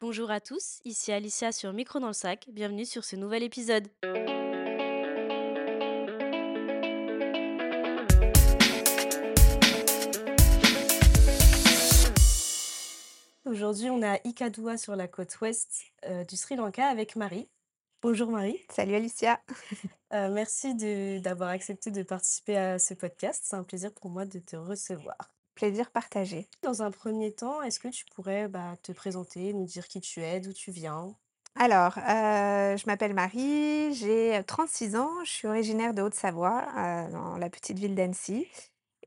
Bonjour à tous, ici Alicia sur Micro dans le sac, bienvenue sur ce nouvel épisode. Aujourd'hui, on est à Ikadua sur la côte ouest euh, du Sri Lanka avec Marie. Bonjour Marie, Salut Alicia. Euh, merci de- d'avoir accepté de participer à ce podcast, c'est un plaisir pour moi de te recevoir. Plaisir partagé. Dans un premier temps, est-ce que tu pourrais bah, te présenter, nous dire qui tu es, d'où tu viens? Alors, heu, je m'appelle Marie, j'ai 36 ans, je suis originaire de Haute-Savoie, heu, dans la petite ville d'Annecy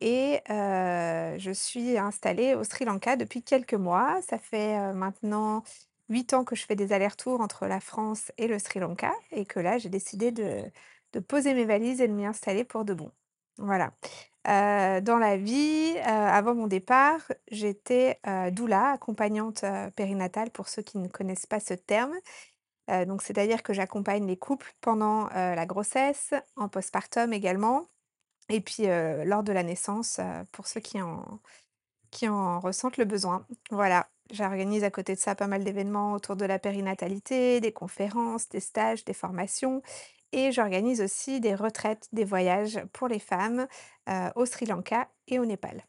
et je suis installée au Sri Lanka depuis quelques mois. Ça fait, maintenant 8 ans que je fais des allers-retours entre la France et le Sri Lanka et que là, j'ai décidé de de poser mes valises et de m'y installer pour de bon. Voilà. Dans la vie, avant mon départ, j'étais, doula, accompagnante, périnatale pour ceux qui ne connaissent pas ce terme. Donc c'est-à-dire que j'accompagne les couples pendant, la grossesse, en postpartum également et puis, lors de la naissance, pour ceux qui en qui en ressentent le besoin. Voilà, j'organise à côté de ça pas mal d'événements autour de la périnatalité, des conférences, des stages, des formations et j'organise aussi des retraites, des voyages pour les femmes, au Sri Lanka et au Népal.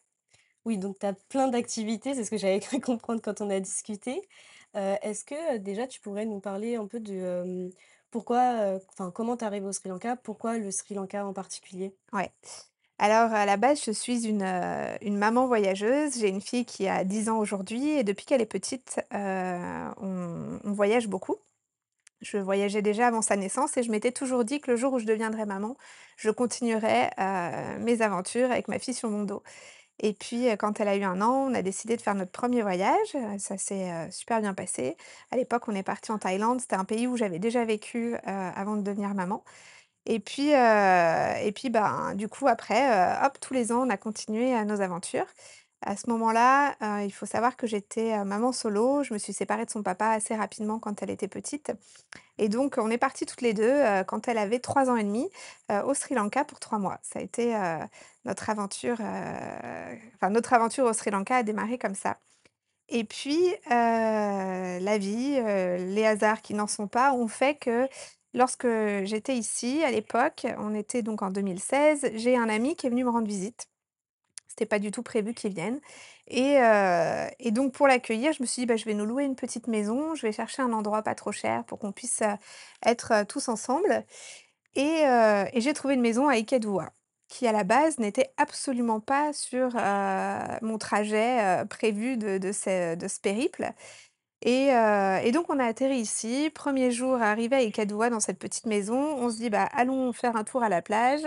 Oui, donc tu as plein d'activités, c'est ce que j'avais cru comprendre quand on a discuté. Est-ce que, déjà tu pourrais nous parler un peu de, pourquoi, enfin comment tu arrives au Sri Lanka? Pourquoi le Sri Lanka en particulier? Ouais. Alors, à la base, je suis une, maman voyageuse. J'ai une fille qui a 10 ans aujourd'hui et depuis qu'elle est petite, on voyage beaucoup. Je voyageais déjà avant sa naissance et je m'étais toujours dit que le jour où je deviendrais maman, je continuerais, heu, mes aventures avec ma fille sur mon dos. Et puis, heu, quand elle a eu un an, on a décidé de faire notre premier voyage, heu, ça s'est, super bien passé. À l'époque, on est parti en Thaïlande, c'était un pays où j'avais déjà vécu, avant de devenir maman. Et puis, et puis, ben, du coup, après, hop, tous les ans, on a continué, nos aventures. À ce moment-là, heu, il faut savoir que j'étais, heu, maman solo. Je me suis séparée de son papa assez rapidement quand elle était petite et donc on est parties toutes les 2 heu, quand elle avait 3 ans et demi, au Sri Lanka pour 3 mois. Ça a été, notre aventure, enfin notre aventure au Sri Lanka a démarré comme ça et puis, la vie, les hasards qui n'en sont pas ont fait que lorsque j'étais ici à l'époque, on était donc en 2016, j'ai un ami qui est venu me rendre visite. C'était pas du tout prévu qu'il vienne et et donc pour l'accueillir, je me suis dit: «Bah, je vais nous louer une petite maison, je vais chercher un endroit pas trop cher pour qu'on puisse, être, tous ensemble» et j'ai trouvé une maison à Ikedua, qui à la base n'était absolument pas sur, mon trajet, prévu de de ce périple et et donc on a atterri ici. Premier jour arrivé à Ikedua dans cette petite maison, on se dit: «Bah, allons faire un tour à la plage».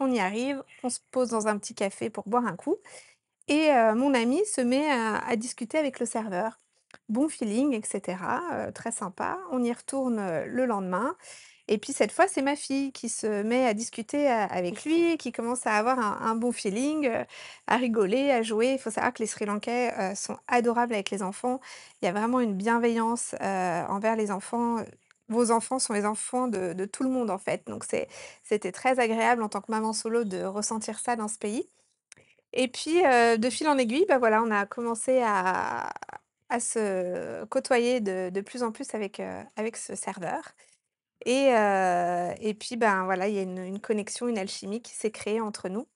On y arrive, on se pose dans un petit café pour boire un coup et mon ami se met à à discuter avec le serveur. Bon feeling et cetera, heu, très sympa. On y retourne, le lendemain et puis cette fois, c'est ma fille qui se met à discuter, avec lui, qui commence à avoir un un bon feeling, à rigoler, à jouer. Il faut savoir que les Sri Lankais, sont adorables avec les enfants. Il y a vraiment une bienveillance, envers les enfants. Vos enfants sont les enfants de tout le monde, en fait, donc c'était très agréable en tant que maman solo de ressentir ça dans ce pays. Et puis, heu, de fil en aiguille, bah, voilà, on a commencé à se côtoyer de plus en plus avec, heu, avec ce serveur et heu et puis, ben, voilà, il y a une une connexion, une alchimie qui s'est créée entre nous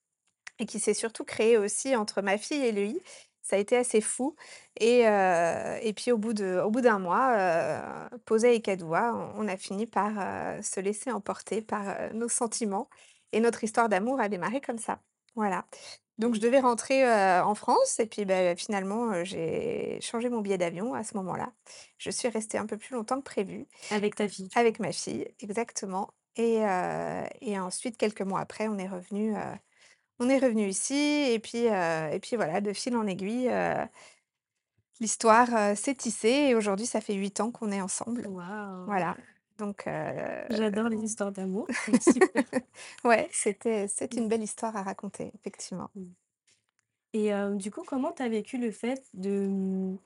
et qui s'est surtout créée aussi entre ma fille et lui. Ça a été assez fou et heu et puis au bout de au bout d'un mois, heu, posé à Ekadoua, on on a fini par, heu, se laisser emporter par, nos sentiments et notre histoire d'amour a démarré comme ça. Voilà. Donc je devais rentrer, en France et puis, beh, finalement, j'ai changé mon billet d'avion à ce moment-là. Je suis restée un peu plus longtemps que prévu Avec ta fille, avec ma fille, exactement et et ensuite quelques mois après, on est revenu on est revenu ici et puis, heu et puis voilà, de fil en aiguille, heu, l'histoire, heu, s'est tissée et aujourd'hui, ça fait 8 ans qu'on est ensemble. Waouh! Voilà, donc J'adore les histoires d'amour, c'est super. ouais, c'était c'est une belle histoire à raconter, effectivement. Mmh. Et du coup, comment tu as vécu le fait de, mmh,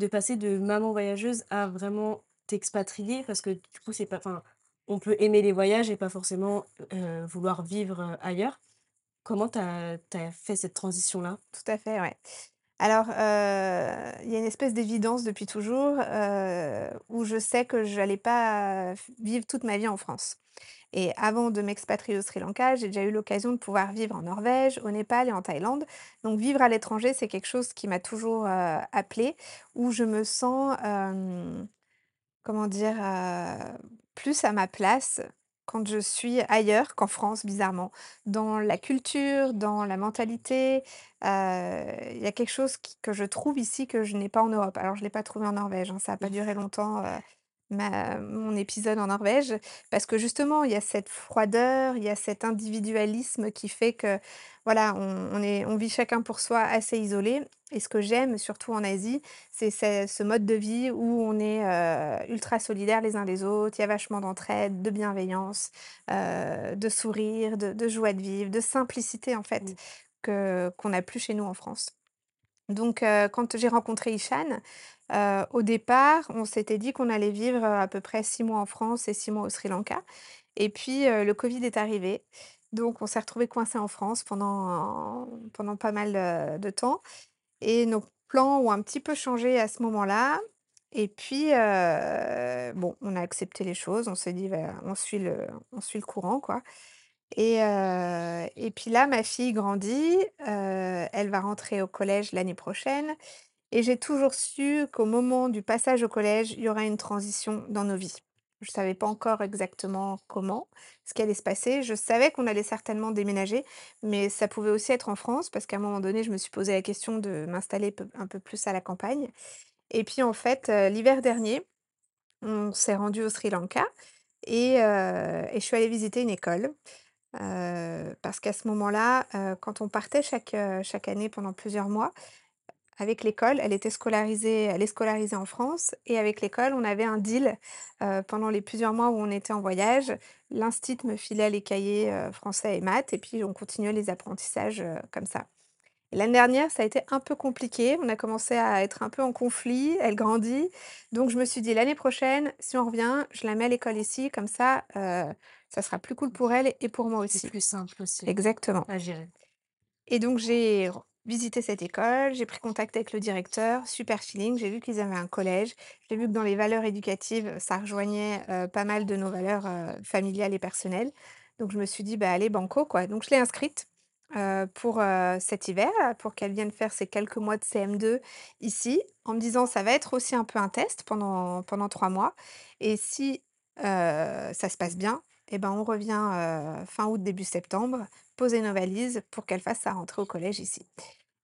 de passer de maman voyageuse à vraiment t'expatrier? Parce que du coup, c'est pas enfin, on peut aimer les voyages et pas forcément, vouloir vivre, ailleurs. Comment tu as fait cette transition-là? Tout à fait, ouais. Alors, il y a une espèce d'évidence depuis toujours, où je sais que j'allais pas f vivre toute ma vie en France et avant de m'expatrier au Sri Lanka, j'ai déjà eu l'occasion de pouvoir vivre en Norvège, au Népal et en Thaïlande. Donc vivre à l'étranger, c'est quelque chose qui m'a toujours, appelée, où je me sens, Comment dire? Plus à ma place quand je suis ailleurs qu'en France, bizarrement. Dans la culture, dans la mentalité, heu, il y a quelque chose qui que je trouve ici que je n'ai pas en Europe. Alors je l'ai pas trouvé en Norvège, hein, ça a pas duré longtemps, heu, ma mon épisode en Norvège, parce que justement, il y a cette froideur, il y a cet individualisme qui fait que, voilà, on on est on vit chacun pour soi assez isolé et ce que j'aime surtout en Asie, c'est ce mode de vie où on est, heu, ultra solidaires les uns les autres, il y a vachement d'entraide, de bienveillance, heu, de sourire, de de joie de vivre, de simplicité en fait, Mmh. que qu'on n'a plus chez nous en France. Donc heu, quand j'ai rencontré Ishan, heu, au départ, on s'était dit qu'on allait vivre, heu, à peu près 6 mois en France et 6 mois au Sri Lanka. Et puis, le covid est arrivé, donc on s'est retrouvés coincés en France pendant pendant pas mal, de temps. Et nos plans ont un petit peu changé à ce moment-là. Et puis, bon, on a accepté les choses. On s'est dit: «Bah, on suit le on suit le courant, quoi» et et puis là, ma fille grandit, elle va rentrer au collège l'année prochaine et j'ai toujours su qu'au moment du passage au collège, il y aurait une transition dans nos vies. Je savais pas encore exactement comment, ce qui allait se passer. Je savais qu'on allait certainement déménager, mais ça pouvait aussi être en France parce qu'à un moment donné, je me suis posé la question de m'installer un peu plus à la campagne et puis en fait, l'hiver dernier, on s'est rendu au Sri Lanka et et je suis allée visiter une école, parce qu'à ce moment-là, quand on partait chaque, année pendant plusieurs mois, avec l'école, elle était scolarisée elle est scolarisée en France et avec l'école, on avait un deal, pendant les plusieurs mois où on était en voyage. L'instit me filait les cahiers, français et maths et puis on continuait les apprentissages, comme ça. L'année dernière, ça a été un peu compliqué. On a commencé à être un peu en conflit, elle grandit. Donc je me suis dit: «L'année prochaine, si on revient, je la mets à l'école ici, comme ça, heu, ça sera plus cool pour elle et pour moi C'est aussi». plus simple aussi Exactement. à gérer. Et donc j'ai visité cette école, j'ai pris contact avec le directeur, super feeling. J'ai vu qu'ils avaient un collège. J'ai vu que dans les valeurs éducatives, ça rejoignait, heu, pas mal de nos valeurs, heu, familiales et personnelles. Donc je me suis dit: «Bah, allez banco, quoi». Donc je l'ai inscrite, heu, pour, heu, cet hiver, heu, pour qu'elle vienne faire ses quelques mois de CM2 ici, en me disant: «Ça va être aussi un peu un test pendant pendant 3 mois et si, ça se passe bien et ben, on revient, fin août, début septembre poser nos valises pour qu'elle fasse sa rentrée au collège ici.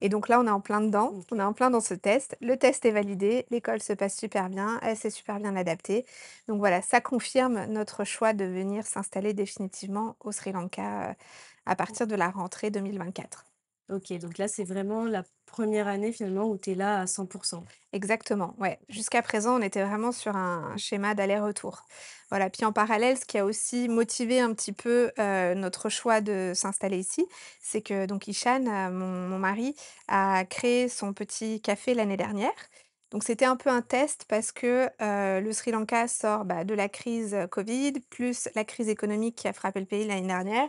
Et donc là, on est en plein dedans, on est en plein dans ce test. Le test est validé, l'école se passe super bien, elle s'est super bien adaptée. Donc voilà, ça confirme notre choix de venir s'installer définitivement au Sri Lanka, à partir de la rentrée 2024. OK, donc là, c'est vraiment la première année finalement où tu es là à 100% Exactement, ouais. Jusqu'à présent, on était vraiment sur un schéma d'aller-retour. Voilà, puis en parallèle, ce qui a aussi motivé un petit peu, heu, notre choix de s'installer ici, c'est que donc Ishan, heu, mon mon mari, a créé son petit café l'année dernière. Donc c'était un peu un test parce que, heu, le Sri Lanka sort, bah, de la crise, covid, plus la crise économique qui a frappé le pays l'année dernière.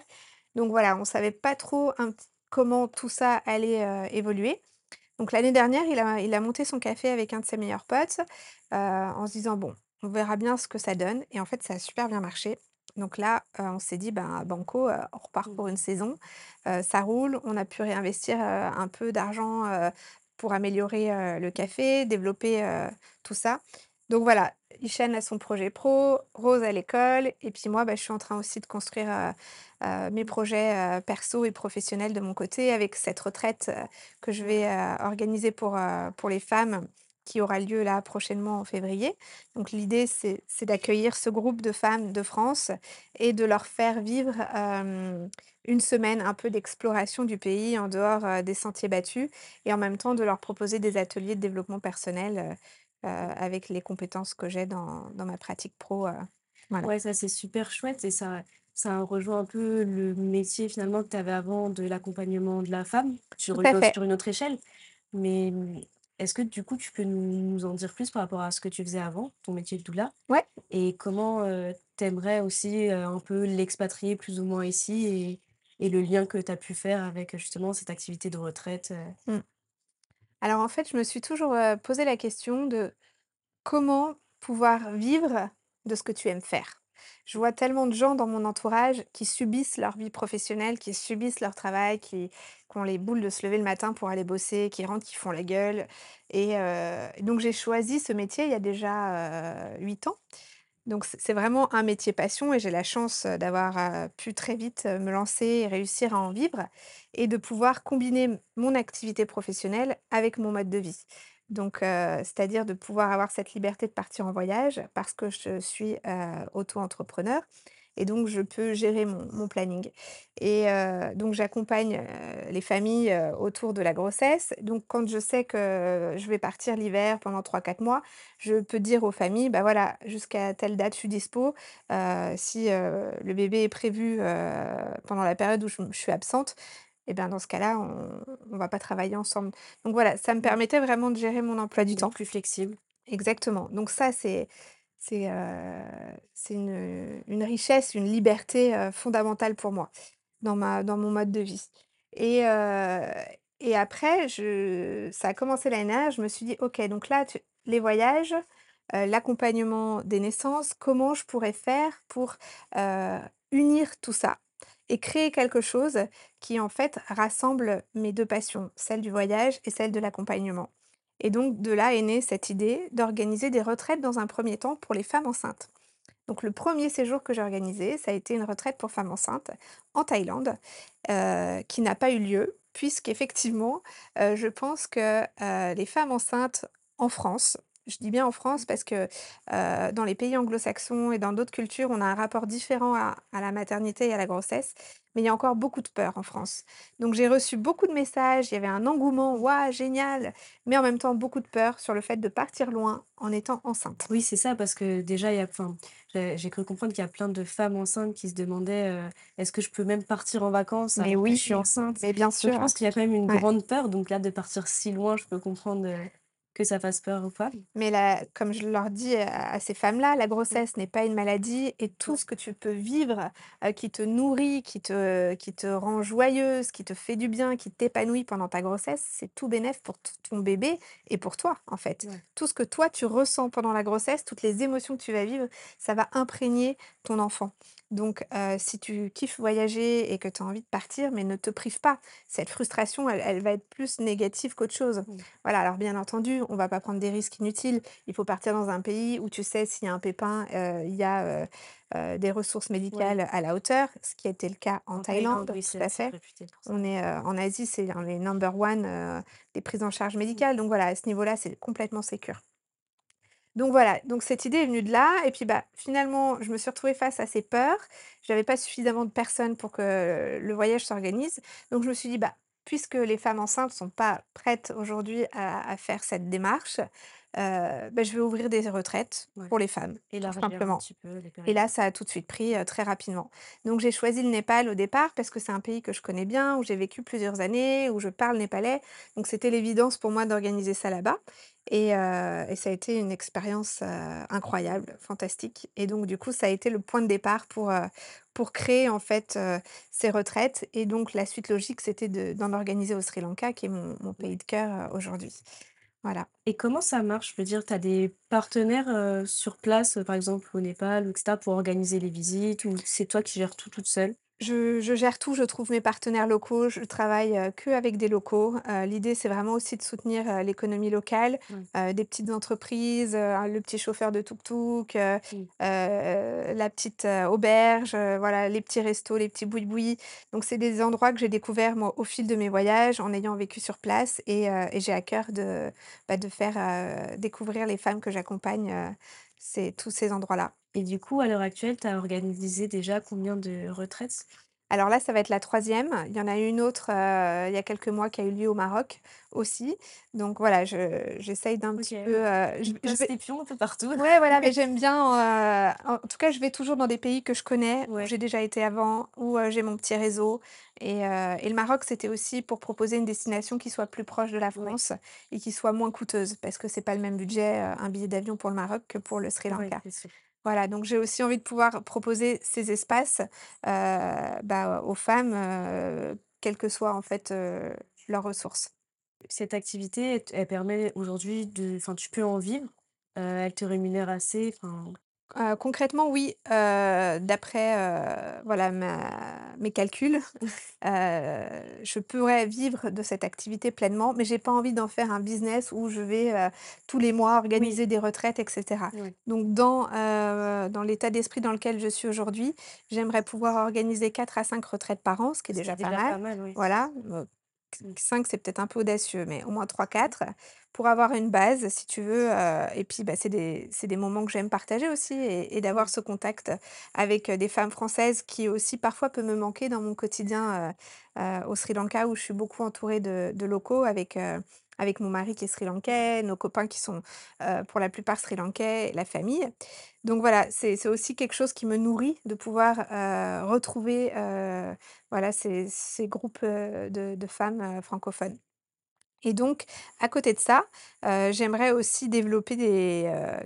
Donc voilà, on savait pas trop un comment tout ça allait, heu, évoluer. Donc l'année dernière, il a il a monté son café avec un de ses meilleurs potes, heu, en se disant: «Bon, on verra bien ce que ça donne» et en fait, ça a super bien marché. Donc là, heu, on s'est dit: «Ben, banco, on repart pour une saison». Ça roule, on a pu réinvestir, un peu d'argent, pour améliorer, le café, développer, tout ça. Donc voilà, Hichem a son projet pro, Rose à l'école et puis moi, bah, je suis en train aussi de construire, heu heu, mes projets, heu, perso et professionnels de mon côté avec cette retraite, que je vais, organiser pour, pour les femmes, qui aura lieu là prochainement en février. Donc l'idée c'est d'accueillir ce groupe de femmes de France et de leur faire vivre, une semaine un peu d'exploration du pays en dehors, des sentiers battus et en même temps de leur proposer des ateliers de développement personnel, avec les compétences que j'ai dans dans ma pratique pro, heu, voilà. Ouais, ça, c'est super chouette et ça ça rejoint un peu le métier finalement que tu avais avant de l'accompagnement de la femme, sur une autre fait. sur une autre échelle. Mais, mmh, est-ce que du coup, tu peux nous en dire plus par rapport à ce que tu faisais avant, ton métier de doula? Ouais. Et comment, heu, tu aimerais aussi, un peu l'expatrier plus ou moins ici et et le lien que tu as pu faire avec, justement cette activité de retraite? Mmh. Alors en fait, je me suis toujours, posé la question de comment pouvoir vivre de ce que tu aimes faire? Je vois tellement de gens dans mon entourage qui subissent leur vie professionnelle, qui subissent leur travail, qui ont les boules de se lever le matin pour aller bosser, qui rentrent, qui font la gueule et donc j'ai choisi ce métier il y a déjà, heu, 8 ans. Donc c'est vraiment un métier passion et j'ai la chance, d'avoir, pu très vite, me lancer et réussir à en vivre et de pouvoir combiner mon activité professionnelle avec mon mode de vie. Donc c'est-à-dire de pouvoir avoir cette liberté de partir en voyage parce que je suis, auto-entrepreneur et donc je peux gérer mon mon planning et heu, donc j'accompagne, heu, les familles, heu, autour de la grossesse. Donc quand je sais que je vais partir l'hiver pendant trois quatre mois, je peux dire aux familles: «Bah, voilà, jusqu'à telle date, je suis dispo». Si, le bébé est prévu, pendant la période où je suis absente et ben, dans ce cas-là, on on va pas travailler ensemble. Donc voilà, ça me permettait vraiment de gérer mon emploi du temps. plus flexible. Exactement. Donc ça, c'est c'est, une, richesse, une liberté, fondamentale pour moi, dans ma dans mon mode de vie et et après je ça a commencé l'année dernière, je me suis dit: «OK, donc là les voyages, l'accompagnement des naissances, comment je pourrais faire pour, unir tout ça et créer quelque chose qui, en fait, rassemble mes 2 passions, celle du voyage et celle de l'accompagnement?» Et donc de là est née cette idée d'organiser des retraites dans un premier temps pour les femmes enceintes. Donc le premier séjour que j'ai organisé, ça a été une retraite pour femmes enceintes en Thaïlande, heu, qui n'a pas eu lieu puisqu'effectivement, heu, je pense que, heu, les femmes enceintes en France, je dis bien en France parce que, heu, dans les pays anglo-saxons et dans d'autres cultures, on a un rapport différent à à la maternité et à la grossesse, mais il y a encore beaucoup de peur en France. Donc j'ai reçu beaucoup de messages, il y avait un engouement: «Waouh, génial!» mais en même temps beaucoup de peur sur le fait de partir loin en étant enceinte. Oui, c'est ça, parce que déjà, il y a enfin, j'ai cru comprendre qu'il y a plein de femmes enceintes qui se demandaient, heu: «Est-ce que je peux même partir en vacances Mais que je oui, suis enceinte?» mais bien donc je sûr, pense qu'il y a quand même une ouais. grande peur, donc là, de partir si loin, je peux comprendre, heu, que ça fasse peur aux femmes? Mais la comme je leur dis à à ces femmes-là, la Mmh. grossesse n'est pas une maladie et tout ce que tu peux vivre, qui te nourrit, qui te qui te rend joyeuse, qui te fait du bien, qui t'épanouit pendant ta grossesse, c'est tout bénef pour ton bébé et pour toi, en fait. Ouais. Tout ce que toi, tu ressens pendant la grossesse, toutes les émotions que tu vas vivre, ça va imprégner ton enfant. Donc si tu kiffes voyager et que tu as envie de partir, mais ne te prive pas. Cette frustration, elle elle va être plus négative qu'autre chose. Mmh. Voilà, alors bien entendu, on va pas prendre des risques inutiles. Il faut partir dans un pays où tu sais s'il y a un pépin, heu, il y a, heu heu, des ressources Ouais. médicales à la hauteur, ce qui a été le cas en En Thaïlande, oui, tout à fait. On est, en Asie, c'est un les number one, des prises en charge Mmh. médicales, donc voilà, à ce niveau-là, c'est complètement sécure. Donc voilà, donc cette idée est venue de là et puis, bah, finalement, je me suis retrouvée face à ces peurs. J'avais pas suffisamment de personnes pour que le voyage s'organise. Donc je me suis dit: «Bah, puisque les femmes enceintes sont pas prêtes aujourd'hui à faire cette démarche, bah, je vais ouvrir des retraites Ouais. pour les femmes, tout Élargir un simplement». peu Et là, ça a tout de suite pris, très rapidement. Donc j'ai choisi le Népal au départ parce que c'est un pays que je connais bien, où j'ai vécu plusieurs années, où je parle népalais. Donc c'était l'évidence pour moi d'organiser ça là-bas et et ça a été une expérience, incroyable, fantastique et donc du coup, ça a été le point de départ pour, pour créer en fait, ces retraites et donc la suite logique, c'était de d'en organiser au Sri Lanka qui est mon mon pays de cœur, aujourd'hui. Voilà. Et comment ça marche? Je veux dire, tu as des partenaires, heu, sur place, heu, par exemple au Népal ou pour organiser les visites ou c'est toi qui gères tout toute seule? Je je gère tout, je trouve mes partenaires locaux, je travaille, heu, qu'avec des locaux. Heu, l'idée, c'est vraiment aussi de soutenir, heu, l'économie locale, des petites entreprises, le petit chauffeur de tuk-tuk, la petite, auberge, voilà, les petits restos, les petits boui-boui. Donc c'est des endroits que j'ai découverts, moi, au fil de mes voyages, en ayant vécu sur place et j'ai à cœur de, bah, de faire, découvrir les femmes que j'accompagne, ces tous ces endroits-là. Et du coup, à l'heure actuelle, tu as organisé déjà combien de retraites? Alors là, ça va être la troisième. Il y en a une autre, heu, il y a quelques mois qui a eu lieu au Maroc aussi. Donc voilà, je j'essaye d'un OK, petit peu, ouais. heu, je Tu je passes vais tes pions un peu partout. ouais, voilà, mais j'aime bien, heu, en tout cas, je vais toujours dans des pays que je connais, où Ouais. j'ai déjà été avant, où, heu, j'ai mon petit réseau et heu et le Maroc, c'était aussi pour proposer une destination qui soit plus proche de la Ouais. France et qui soit moins coûteuse parce que c'est pas le même budget, heu, un billet d'avion pour le Maroc que pour le Sri Ouais, Lanka. c'est sûr. Voilà, donc j'ai aussi envie de pouvoir proposer ces espaces, heu, bah, aux femmes, heu, quelles que soient en fait, heu, leurs ressources. cette activité, elle permet aujourd'hui de enfin, tu peux en vivre? Elle te rémunère assez? Heu, concrètement, oui, heu, d'après, heu, voilà, ma mes calculs, heu, je pourrais vivre de cette activité pleinement, mais j'ai pas envie d'en faire un business où je vais, heu, tous les mois Oui. organiser des retraites et cetera. Ouais. Donc dans, heu, dans l'état d'esprit dans lequel je suis aujourd'hui, j'aimerais pouvoir organiser 4 à 5 retraites par an, ce qui est déjà pas déjà mal. pas mal, oui. Voilà. 5 c'est peut-être un peu audacieux, mais au moins 3-4 pour avoir une base si tu veux, heu et puis, bah, c'est des des moments que j'aime partager aussi et d'avoir ce contact avec, heu, des femmes françaises qui aussi parfois peut me manquer dans mon quotidien, heu, au Sri Lanka où je suis beaucoup entourée de de locaux avec, avec mon mari qui est sri lankais, nos copains qui sont, pour la plupart sri lankais, la famille. Donc voilà, c'est aussi quelque chose qui me nourrit de pouvoir, retrouver, voilà ces groupes, de femmes, francophones. Et donc à côté de ça, j'aimerais aussi développer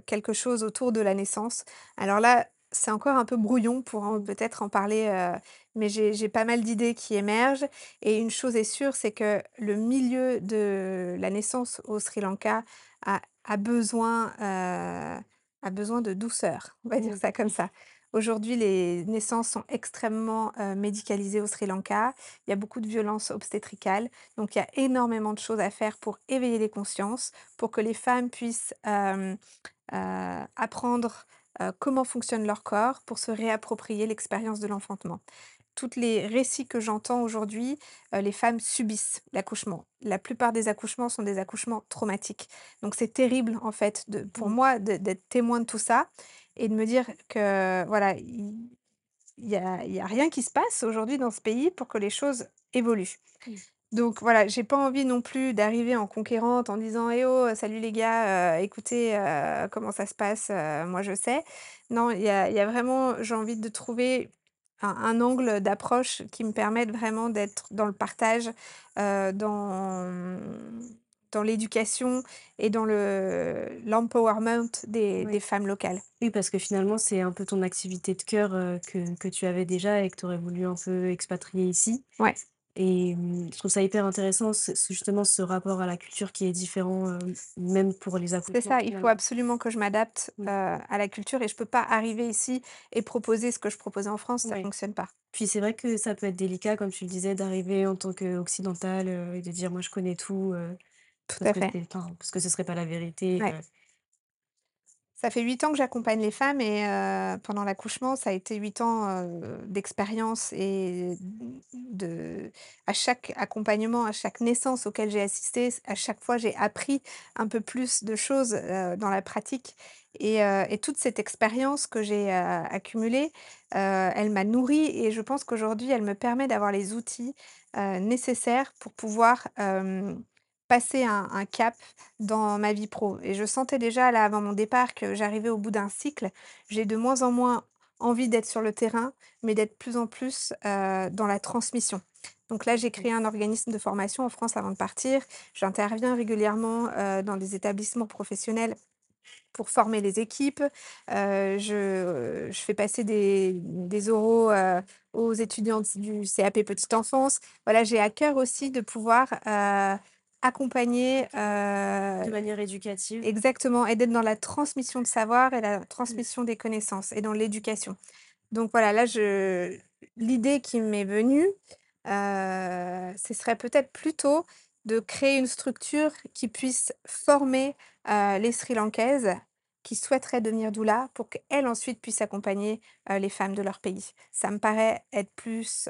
quelque chose autour de la naissance. Alors là, c'est encore un peu brouillon pour peut-être en parler, heu, mais j'ai pas mal d'idées qui émergent et une chose est sûre, c'est que le milieu de la naissance au Sri Lanka a a besoin, heu, a besoin de douceur, on va dire Mmh. ça comme ça. Aujourd'hui, les naissances sont extrêmement, heu, médicalisées au Sri Lanka. Il y a beaucoup de violences obstétricales, donc il y a énormément de choses à faire pour éveiller les consciences, pour que les femmes puissent, apprendre, heu, comment fonctionne leur corps, pour se réapproprier l'expérience de l'enfantement. Toutes les récits que j'entends aujourd'hui, heu, les femmes subissent l'accouchement. La plupart des accouchements sont des accouchements traumatiques. Donc c'est terrible en fait de pour Mmh. moi d'être témoin de tout ça et de me dire que voilà, il il y a y a rien qui se passe aujourd'hui dans ce pays pour que les choses évoluent. Mmh. Donc voilà, j'ai pas envie non plus d'arriver en conquérante en disant: «Eh oh, salut les gars, heu, écoutez, heu, comment ça se passe, heu, moi je sais». Non, il y a il y a vraiment j'ai envie de trouver un un angle d'approche qui me permette vraiment d'être dans le partage, dans, dans l'éducation et dans le l'empowerment des des femmes locales. Oui, parce que finalement, c'est un peu ton activité de cœur, que que tu avais déjà et que tu aurais voulu un peu expatrier ici Ouais. Et mmh, je trouve ça hyper intéressant justement ce rapport à la culture qui est différent, heu, même pour les C'est accouchements ça, il faut finalement. absolument que je m'adapte, heu, Mmh. à la culture et je peux pas arriver ici et proposer ce que je proposais en France, ça Ouais. fonctionne pas. Puis c'est vrai que ça peut être délicat, comme tu le disais, d'arriver en tant qu'occidentale, heu, et de dire: «Moi je connais tout», Tout parce à que fait. c'est enfin, parce que ce serait pas la vérité, Ouais. Ça fait 8 ans que j'accompagne les femmes et heu, pendant l'accouchement, ça a été 8 ans, heu, d'expérience et de à chaque accompagnement, à chaque naissance auquel j'ai assisté, à chaque fois, j'ai appris un peu plus de choses, heu, dans la pratique. Et et toute cette expérience que j'ai, accumulée, elle m'a nourrie et je pense qu'aujourd'hui, elle me permet d'avoir les outils, nécessaires pour pouvoir, passer un un cap dans ma vie pro et je sentais déjà là, avant mon départ, que j'arrivais au bout d'un cycle. J'ai de moins en moins envie d'être sur le terrain, mais d'être plus en plus, dans la transmission. Donc là, j'ai créé un organisme de formation en France avant de partir. J'interviens régulièrement, dans des établissements professionnels pour former les équipes. Je je fais passer des des oraux, aux étudiantes du CAP petite enfance. Voilà, j'ai à cœur aussi de pouvoir, accompagner, De manière éducative. exactement et d'être dans la transmission de savoir et la Mmh. transmission des connaissances et dans l'éducation. Donc voilà, là, je l'idée qui m'est venue, heu, ce serait peut-être plutôt de créer une structure qui puisse former, heu, les Sri Lankaises qui souhaiteraient devenir doula pour qu'elles ensuite puissent accompagner, les femmes de leur pays. Ça me paraît être plus,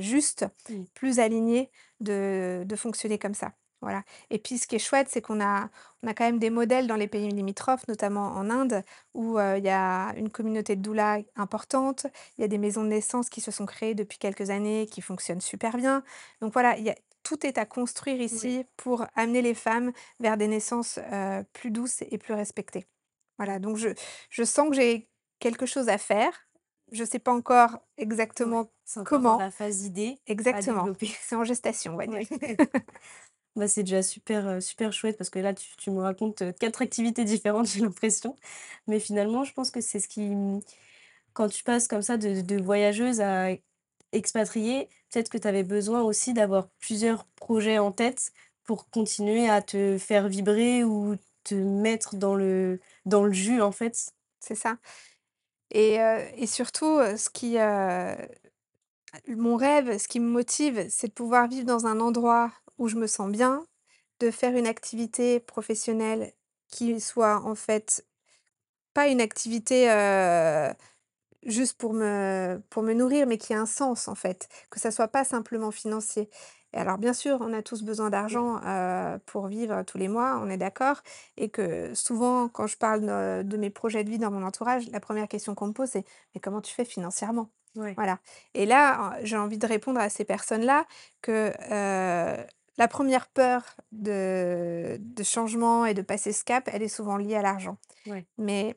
juste, Mmh. plus aligné de de fonctionner comme ça. Voilà et puis ce qui est chouette, c'est qu'on a on a quand même des modèles dans les pays limitrophes, notamment en Inde où, il y a une communauté de doulas importante. Il y a des maisons de naissance qui se sont créées depuis quelques années, qui fonctionnent super bien. Donc voilà, il y a tout est à construire Oui. ici pour amener les femmes vers des naissances, plus douces et plus respectées. Voilà, donc je je sens que j'ai quelque chose à faire. Je sais pas encore exactement c'est encore dans comment la phase idée exactement. C'est en gestation, on va dire. Ouais. Bah, c'est déjà super, super chouette parce que là, tu me racontes, 4 activités différentes, j'ai l'impression. Mais finalement, je pense que c'est ce qui, mmh, quand tu passes comme ça de voyageuse à expatriée, peut-être que tu avais besoin aussi d'avoir plusieurs projets en tête pour continuer à te faire vibrer ou te mettre dans le dans le jus, en fait? C'est ça et et surtout, ce qui, mon rêve, ce qui me motive, c'est de pouvoir vivre dans un endroit où je me sens bien, de faire une activité professionnelle qui soit, en fait, pas une activité, heu Juste pour me pour me nourrir, mais qui a un sens en fait, que ça soit pas simplement financier. Et alors bien sûr, on a tous besoin d'argent, heu, pour vivre tous les mois, on est d'accord et que souvent quand je parle de de mes projets de vie dans mon entourage, la première question qu'on me pose c'est: «Mais comment tu fais financièrement?» voilà et là, j'ai envie de répondre à ces personnes-là que, heu, la première peur de de changement et de passer ce cap, elle est souvent liée à l'argent. ouais. Mais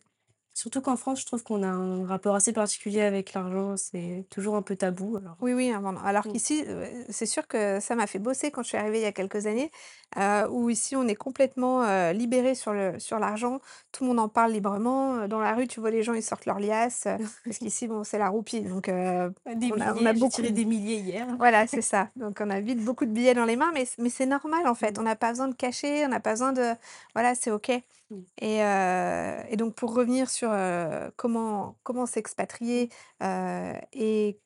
Surtout qu'en France, je trouve qu'on a un rapport assez particulier avec l'argent, c'est toujours un peu tabou alors, Oui, oui, alors mmh, qu'ici, heu, c'est sûr que ça m'a fait bosser quand je suis arrivée il y a quelques années, heu, où ici on est complètement, heu, libérés sur le sur l'argent. Tout le monde en parle librement, dans la rue, tu vois les gens, ils sortent leurs liasses, parce qu'ici, bon, c'est la roupie donc des on a on beaucoup tiré des milliers hier. voilà, c'est ça. Donc on a vite beaucoup de billets dans les mains, mais mais c'est normal en fait. Mmh, On n'a pas besoin de cacher, on n'a pas besoin de voilà, c'est OK. mmh, Et et donc pour revenir sur, comment comment s'expatrier, et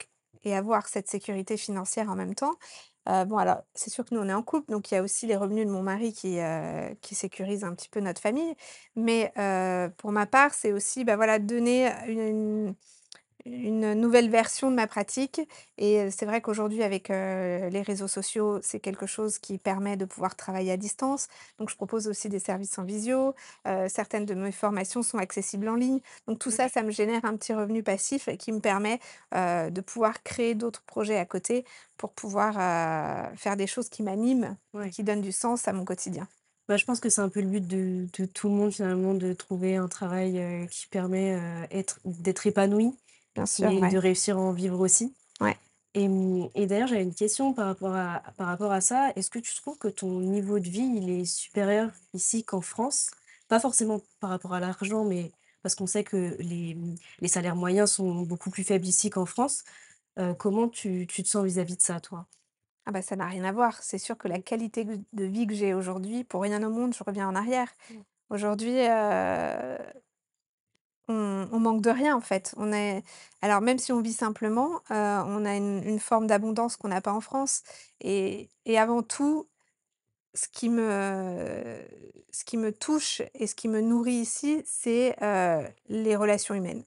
et avoir cette sécurité financière en même temps. Bon alors, c'est sûr que nous on est en couple, donc il y a aussi les revenus de mon mari qui, qui sécurisent un petit peu notre famille. Mais pour ma part, c'est aussi, bah, voilà, donner une nouvelle version de ma pratique et c'est vrai qu'aujourd'hui avec, les réseaux sociaux, c'est quelque chose qui permet de pouvoir travailler à distance. Donc je propose aussi des services en visio, certaines de mes formations sont accessibles en ligne. Donc tout ça, ouais, ça me génère un petit revenu passif qui me permet, de pouvoir créer d'autres projets à côté pour pouvoir, faire des choses qui m'animent ouais. qui donnent du sens à mon quotidien. Bah, je pense que c'est un peu le but de de tout le monde finalement, de trouver un travail, qui permet, d'être épanoui Bien sûr, et de réussir à en vivre aussi. Ouais. Et et d'ailleurs, j'avais une question par rapport à par rapport à ça. Est-ce que tu trouves que ton niveau de vie, il est supérieur ici qu'en France? Pas forcément par rapport à l'argent, mais parce qu'on sait que les, les salaires moyens sont beaucoup plus faibles ici qu'en France. Heu, comment tu tu te sens vis-à-vis de ça, toi? Ah bah, ça n'a rien à voir. C'est sûr que la qualité de vie que j'ai aujourd'hui, pour rien au monde, je reviens en arrière. mmh, Aujourd'hui, heu, on manque de rien, en fait. On est alors même si on vit simplement, heu, on a une forme d'abondance qu'on n'a pas en France et et avant tout, ce qui me ce qui me touche et ce qui me nourrit ici, c'est, heu, les relations humaines.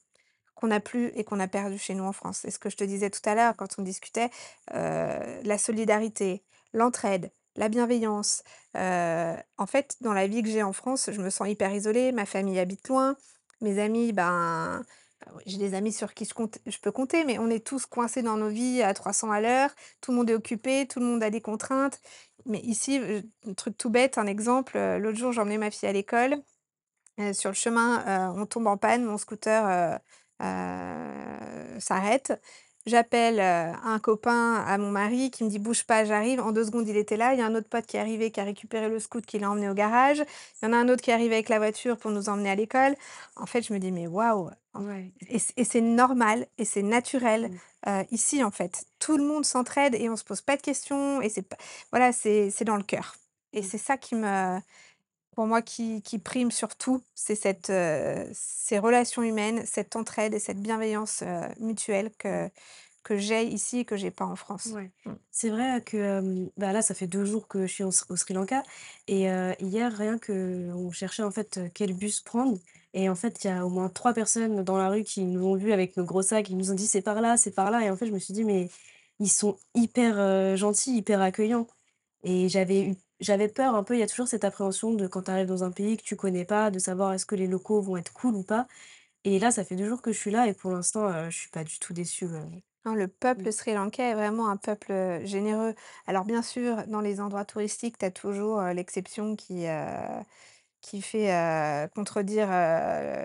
Qu'on n'a plus et qu'on a perdu chez nous en France. C'est ce que je te disais tout à l'heure quand on discutait, heu, la solidarité, l'entraide, la bienveillance. En fait, dans la vie que j'ai en France, je me sens hyper isolée, ma famille habite loin, mes amis, ben, j'ai des amis sur qui je compte je peux compter, mais on est tous coincés dans nos vies à 300 à l'heure, tout le monde est occupé, tout le monde a des contraintes. Mais ici, un truc tout bête, un exemple, heu, l'autre jour, j'emmenais ma fille à l'école Heu, sur le chemin, heu, on tombe en panne, mon scooter, s'arrête. J'appelle, heu, un copain à mon mari qui me dit: «Bouge pas, j'arrive». En 2 secondes, il était là. Il y a un autre pote qui est arrivé, qui a récupéré le scoot, qui l'a emmené au garage. Il y en a un autre qui est arrivé avec la voiture pour nous emmener à l'école. En fait, je me dis: «Mais waouh!» ouais, et c'est normal et c'est naturel, mmh, heu, ici, en fait. Tout le monde s'entraide et on se pose pas de questions et c'est voilà, c'est dans le cœur et mmh, c'est ça qui me pour moi, qui qui prime surtout, c'est cette, heu, ces relations humaines, cette entraide et cette bienveillance, heu, mutuelle que que j'ai ici et que j'ai pas en France. Ouais. Mmh. C'est vrai que, bah, là, ça fait 2 jours que je suis au Sri Lanka et heu, hier, rien qu'on cherchait, en fait, quel bus prendre et en fait, il y a au moins 3 personnes dans la rue qui nous ont vus avec nos gros sacs. Ils nous ont dit: «C'est par là, c'est par là» et en fait, je me suis dit: «Mais ils sont hyper, gentils, hyper accueillants» et j'avais eu j'avais peur un peu, il y a toujours cette appréhension de quand tu arrives dans un pays que tu connais pas, de savoir est-ce que les locaux vont être cool ou pas. Et là, ça fait 2 jours que je suis là et pour l'instant, heu, je suis pas du tout déçue, le mmh, peuple sri-lankais est vraiment un peuple, heu, généreux. Alors bien sûr, dans les endroits touristiques, tu as toujours, heu, l'exception qui, heu, qui fait, contredire,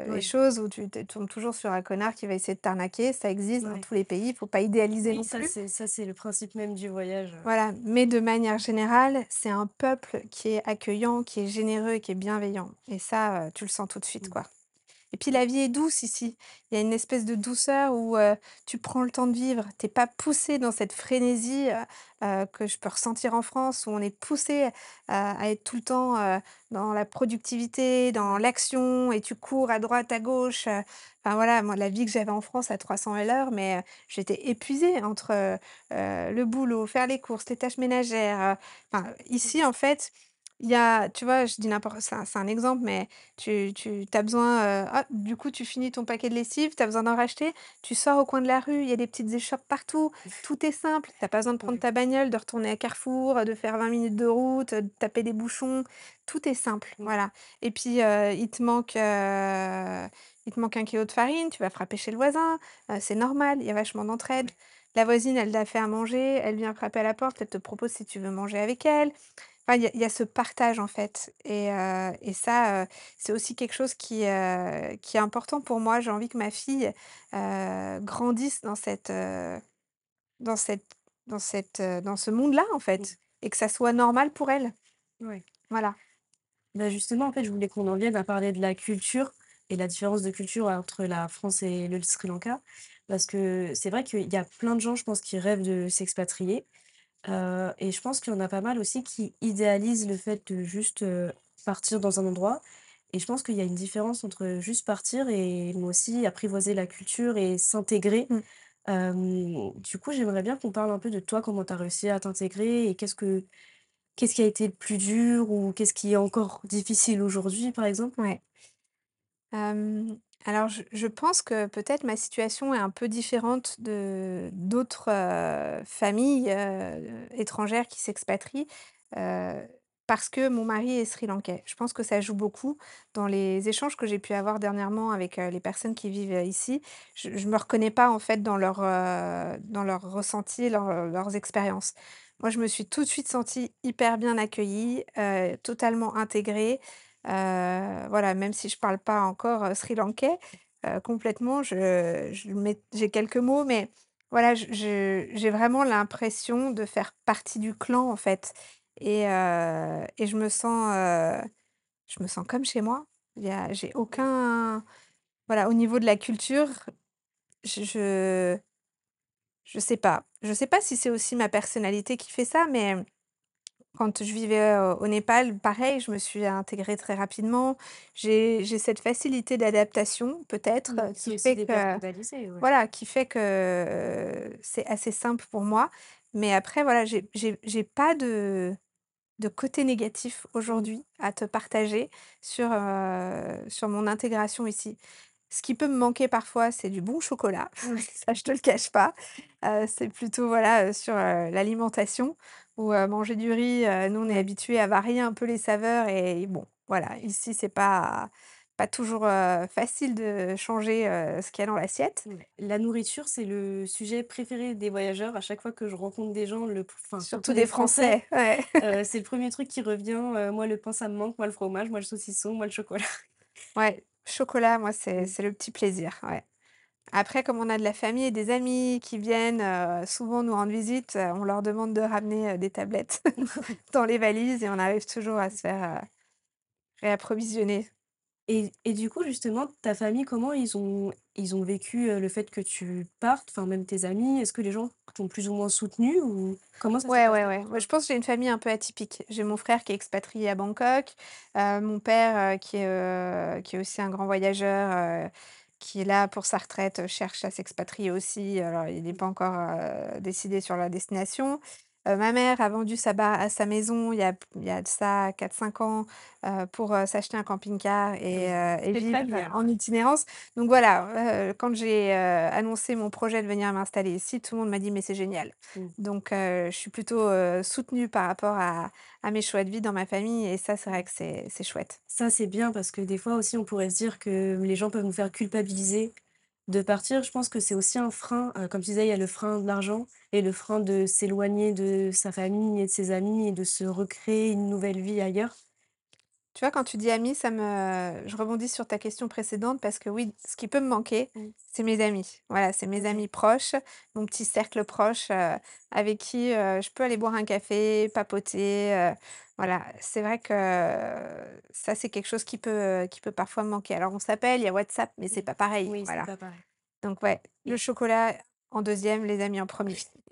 les choses, où tu tombes toujours sur un connard qui va essayer de t'arnaquer. Ça existe dans tous les pays, il faut pas idéaliser Oui, non ça plus. c'est ça c'est le principe même du voyage, Voilà, mais de manière générale, c'est un peuple qui est accueillant, qui est généreux et qui est bienveillant et ça, tu le sens tout de suite, mmh. quoi et puis la vie est douce ici. Il y a une espèce de douceur où, tu prends le temps de vivre. Tu es pas poussé dans cette frénésie, que je peux ressentir en France où on est poussé à être tout le temps, dans la productivité, dans l'action et tu cours à droite, à gauche, enfin voilà, moi la vie que j'avais en France à 300 à l'heure, mais j'étais épuisée entre, le boulot, faire les courses, les tâches ménagères, ici en fait, il y a tu vois, je dis n'importe c'est un c'est un exemple, mais tu tu as besoin, heu, ah du coup tu finis ton paquet de lessive, tu as besoin d'en racheter, tu sors au coin de la rue, il y a des petites échoppes partout, tout est simple, tu as pas besoin de prendre Ouais. ta bagnole, de retourner à Carrefour, de faire 20 minutes de route, de taper des bouchons, tout est simple, voilà et puis, heu, il te manque, heu, il te manque 1 kilogramme de farine, tu vas frapper chez le voisin, c'est normal, il y a vachement d'entraide. Ouais. La voisine, elle t'a fait à manger, elle vient frapper à la porte, elle te propose si tu veux manger avec elle. Enfin, il y a il y a ce partage, en fait et et ça, c'est aussi quelque chose qui, qui est important pour moi. J'ai envie que ma fille, grandisse dans cette, dans cette dans cette, dans ce monde-là, en Mmh. fait et que ça soit normal pour elle. Ouais. Voilà. Bah, justement, en fait, je voulais qu'on en vienne à parler de la culture et la différence de culture entre la France et le Sri Lanka. Parce que c'est vrai qu'il y a plein de gens, je pense, qui rêvent de s'expatrier. Heu et je pense qu'il y en a pas mal aussi qui idéalisent le fait de juste, heu, partir dans un endroit et je pense qu'il y a une différence entre juste partir et moi aussi apprivoiser la culture et s'intégrer. Mmh. Hem, du coup, j'aimerais bien qu'on parle un peu de toi, comment tu as réussi à t'intégrer et qu'est-ce que qu'est-ce qui a été le plus dur ou qu'est-ce qui est encore difficile aujourd'hui, par exemple? Ouais. Hem, alors je pense que peut-être ma situation est un peu différente de d'autres, heu, familles, heu, étrangères qui s'expatrient, heu, parce que mon mari est sri-lankais. Je pense que ça joue beaucoup dans les échanges que j'ai pu avoir dernièrement avec, les personnes qui vivent, ici. Je je me reconnais pas en fait dans leur, heu, dans ressentis, leurs expériences. Moi, je me suis tout de suite sentie hyper bien accueillie, totalement intégrée. Heu, voilà, même si je parle pas encore, heu, sri-lankais, heu, complètement, je je j'ai quelques mots, mais voilà, j'ai vraiment l'impression de faire partie du clan, en fait et et je me sens, je me sens comme chez moi. Il y a j'ai aucun voilà, au niveau de la culture, je je je sais pas. Je sais pas si c'est aussi ma personnalité qui fait ça, mais quand je vivais, au Népal, pareil, je me suis intégrée très rapidement. J'ai j'ai cette facilité d'adaptation peut-être, Mmh, qui qui est aussi fait que dépersonnalisé, ouais. voilà, qui fait que, c'est assez simple pour moi. Mais après voilà, j'ai j'ai j'ai pas de de côté négatif aujourd'hui à te partager sur, sur mon intégration ici. Ce qui peut me manquer parfois, c'est du bon chocolat, ça je te le cache pas. C'est plutôt voilà, sur, l'alimentation ou, heu, manger du riz, nous on est Ouais. habitués à varier un peu les saveurs et bon, voilà, ici c'est pas pas toujours, facile de changer, ce qu'il y a dans l'assiette. La nourriture, c'est le sujet préféré des voyageurs. À chaque fois que je rencontre des gens, le enfin, surtout Surtout des Français, Français, ouais. heu, c'est le premier truc qui revient, «Moi, le pain, ça me manque, moi, le fromage, moi, le saucisson, moi, le chocolat». Ouais, chocolat, moi c'est Mmh. c'est le petit plaisir, ouais. Après, comme on a de la famille et des amis qui viennent, heu, souvent nous rendre visite, heu, on leur demande de ramener, heu, des tablettes dans les valises et on arrive toujours à se faire, réapprovisionner. Et et du coup, justement, ta famille, comment ils ont ils ont vécu, le fait que tu partes? Enfin, même tes amis, est-ce que les gens t'ont plus ou moins soutenue ou comment ça Ouais, ouais, ouais. Moi, je pense que j'ai une famille un peu atypique. J'ai mon frère qui est expatrié à Bangkok, mon père, qui est, qui est aussi un grand voyageur, qui est là pour sa retraite, cherche à s'expatrier aussi. Alors il n'est pas encore, heu, décidé sur la destination. Heu, ma mère a vendu sa ba à sa maison il y a il y a de ça quatre cinq ans, heu, pour, heu, s'acheter un camping-car et et vivre en itinérance. Donc voilà, quand j'ai, annoncé mon projet de venir m'installer ici, tout le monde m'a dit: «Mais c'est génial». Mmh. Donc je suis plutôt, soutenue par rapport à à mes choix de vie dans ma famille et ça, c'est vrai que c'est c'est chouette. Ça, c'est bien parce que des fois aussi, on pourrait se dire que les gens peuvent nous faire culpabiliser de partir. Je pense que c'est aussi un frein, heu, comme tu disais, il y a le frein de l'argent et le frein de s'éloigner de sa famille et de ses amis et de se recréer une nouvelle vie ailleurs. Tu vois, quand tu dis amis, ça me je rebondis sur ta question précédente parce que oui, ce qui peut me manquer, c'est mes amis. Voilà, c'est mes amis proches, mon petit cercle proche, heu, avec qui, heu, je peux aller boire un café, papoter, heu, voilà. C'est vrai que ça, c'est quelque chose qui peut, qui peut parfois me manquer. Alors on s'appelle, il y a WhatsApp, mais c'est Mmh. pas pareil, Oui, c'est voilà. pas pareil Donc ouais, le chocolat en deuxième, les amis en premier.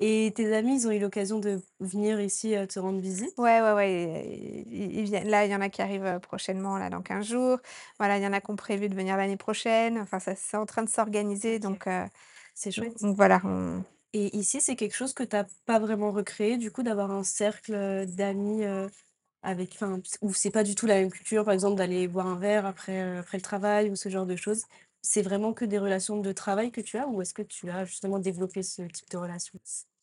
et tes amis, ils ont eu l'occasion de venir ici, heu, te rendre visite? Ouais, ouais, ouais, ils ils viennent là, il y en a qui arrivent, heu, prochainement, là, dans 15 jours. Voilà, il y en a qui ont prévu de venir l'année prochaine. Enfin, ça c'est en train de s'organiser OK, donc heu, c'est chouette donc voilà, on et ici, c'est quelque chose que tu as pas vraiment recréé, du coup, d'avoir un cercle, d'amis, heu, avec enfin, ps où c'est pas du tout la même culture, par exemple, d'aller boire un verre après, après le travail ou ce genre de choses? C'est vraiment que des relations de travail que tu as ou est-ce que tu as justement développé ce type de relation?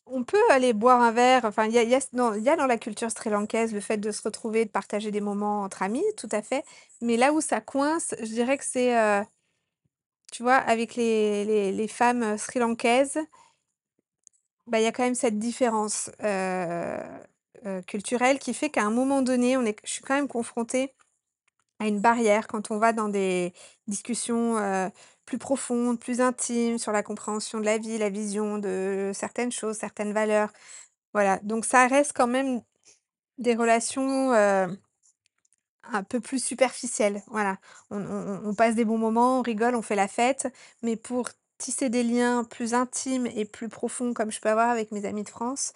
on peut aller boire un verre, enfin, il y y a dans la culture sri-lankaise le fait de se retrouver, de partager des moments entre amis, tout à fait. Mais là où ça coince, je dirais que c'est, heu, tu vois, avec les femmes, sri-lankaises, bah, il y a quand même cette différence, heu heu, culturelle qui fait qu'à un moment donné, on est je suis quand même confrontée À une barrière quand on va dans des discussions, plus profondes, plus intimes sur la compréhension de la vie, la vision de certaines choses, certaines valeurs. Voilà, donc ça reste quand même des relations, un peu plus superficielles. Voilà. On on on on passe des bons moments, on rigole, on fait la fête, mais pour tisser des liens plus intimes et plus profonds comme je peux avoir avec mes amis de France,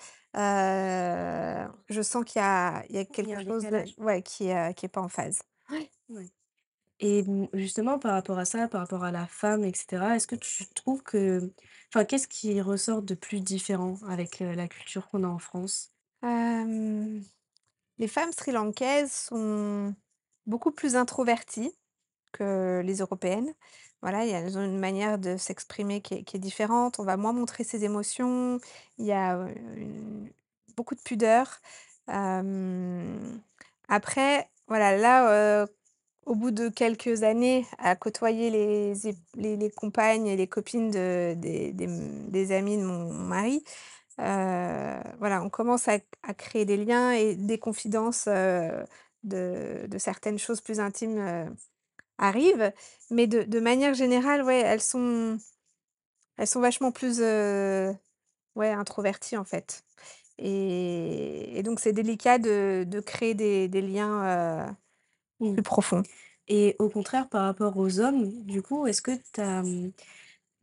je sens qu'il y a il y a Il y quelque a chose de ouais, qui est, heu, qui est pas en phase. Ouais. Et mmh, justement par rapport à ça, par rapport à la femme et cetera, est-ce que tu trouves que enfin, qu'est-ce qui ressort de plus différent avec, la culture qu'on a en France? Les femmes sri-lankaises sont beaucoup plus introverties que les européennes. Voilà, et elles ont une manière de s'exprimer qui est qui est différente. On va moins montrer ses émotions. Il y a, une beaucoup de pudeur. Après, voilà, là, au bout de quelques années à côtoyer les les compagnes et les copines de des des, amis de mon mari, Heu, voilà, on commence à créer des liens et des confidences, heu, de certaines choses plus intimes, heu, arrivent. Mais de manière générale, ouais, elles sont elles sont vachement plus, ouais, introverties, en fait. Et donc c'est délicat de de créer des liens, Mmh. plus profonds. Et au contraire, par rapport aux hommes, du coup, est-ce que tu as, mmh,